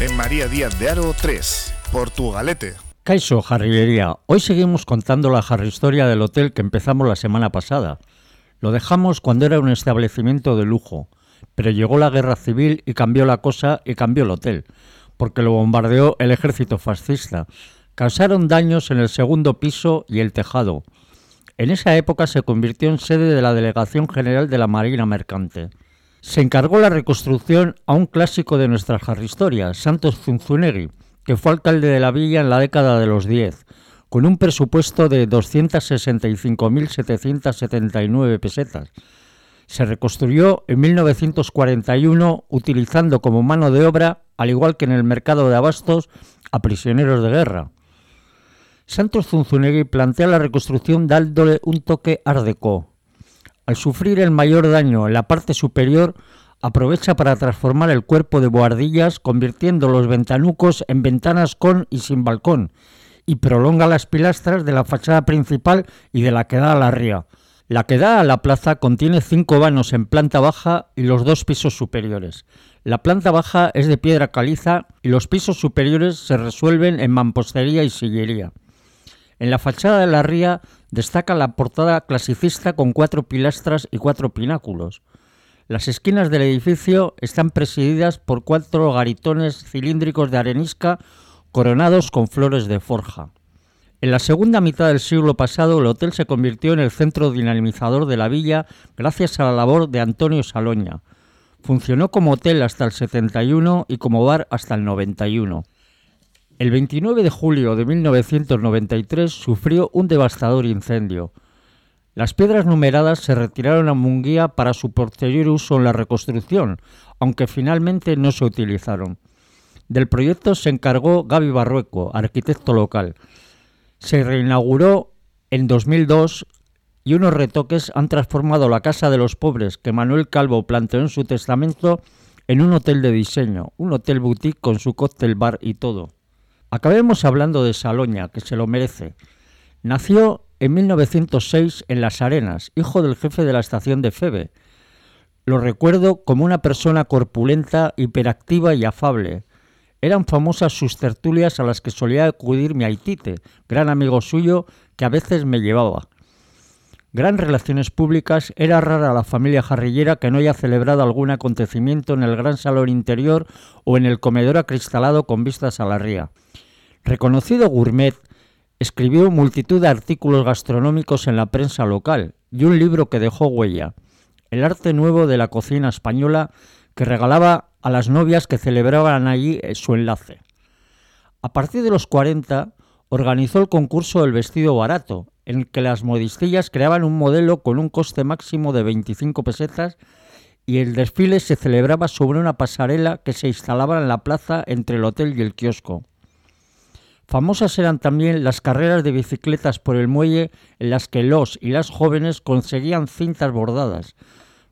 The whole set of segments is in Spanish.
En María Díaz de Aro 3, Portugalete. Caiso, jarrillería. Hoy seguimos contando la historia del hotel que empezamos la semana pasada. Lo dejamos cuando era un establecimiento de lujo, pero llegó la guerra civil y cambió la cosa y cambió el hotel, porque lo bombardeó el ejército fascista. Causaron daños en el segundo piso y el tejado. En esa época se convirtió en sede de la Delegación General de la Marina Mercante. Se encargó la reconstrucción a un clásico de nuestra historia, Santos Zunzunegui, que fue alcalde de la villa en la década de los 10, con un presupuesto de 265.779 pesetas. Se reconstruyó en 1941 utilizando como mano de obra, al igual que en el mercado de abastos, a prisioneros de guerra. Santos Zunzunegui plantea la reconstrucción dándole un toque ardeco, al sufrir el mayor daño en la parte superior, aprovecha para transformar el cuerpo de boardillas, convirtiendo los ventanucos en ventanas con y sin balcón, y prolonga las pilastras de la fachada principal y de la que da a la ría. La que da a la plaza contiene cinco vanos en planta baja y los dos pisos superiores. La planta baja es de piedra caliza y los pisos superiores se resuelven en mampostería y sillería. En la fachada de la ría destaca la portada clasicista con cuatro pilastras y cuatro pináculos. Las esquinas del edificio están presididas por cuatro garitones cilíndricos de arenisca coronados con flores de forja. En la segunda mitad del siglo pasado el hotel se convirtió en el centro dinamizador de la villa gracias a la labor de Antonio Saloña. Funcionó como hotel hasta el 71 y como bar hasta el 91. El 29 de julio de 1993 sufrió un devastador incendio. Las piedras numeradas se retiraron a Munguía para su posterior uso en la reconstrucción, aunque finalmente no se utilizaron. Del proyecto se encargó Gaby Barrueco, arquitecto local. Se reinauguró en 2002 y unos retoques han transformado la Casa de los Pobres que Manuel Calvo planteó en su testamento en un hotel de diseño, un hotel boutique con su cóctel bar y todo. Acabemos hablando de Saloña, que se lo merece. Nació en 1906 en Las Arenas, hijo del jefe de la estación de Febe. Lo recuerdo como una persona corpulenta, hiperactiva y afable. Eran famosas sus tertulias a las que solía acudir mi Aitite, gran amigo suyo que a veces me llevaba. Gran relaciones públicas, era rara la familia jarrillera que no haya celebrado algún acontecimiento en el gran salón interior o en el comedor acristalado con vistas a la ría. Reconocido gourmet, escribió multitud de artículos gastronómicos en la prensa local y un libro que dejó huella, El arte nuevo de la cocina española, que regalaba a las novias que celebraban allí eh, su enlace. A partir de los 40, organizó el concurso del vestido barato, en el que las modistillas creaban un modelo con un coste máximo de 25 pesetas y el desfile se celebraba sobre una pasarela que se instalaba en la plaza entre el hotel y el kiosco. Famosas eran también las carreras de bicicletas por el muelle en las que los y las jóvenes conseguían cintas bordadas.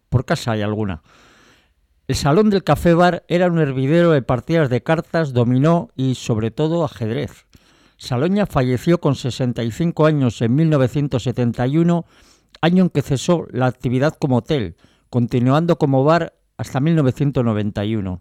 Por casa hay alguna. El salón del café bar era un hervidero de partidas de cartas, dominó y sobre todo ajedrez. Saloña falleció con 65 años en 1971, año en que cesó la actividad como hotel, continuando como bar hasta 1991.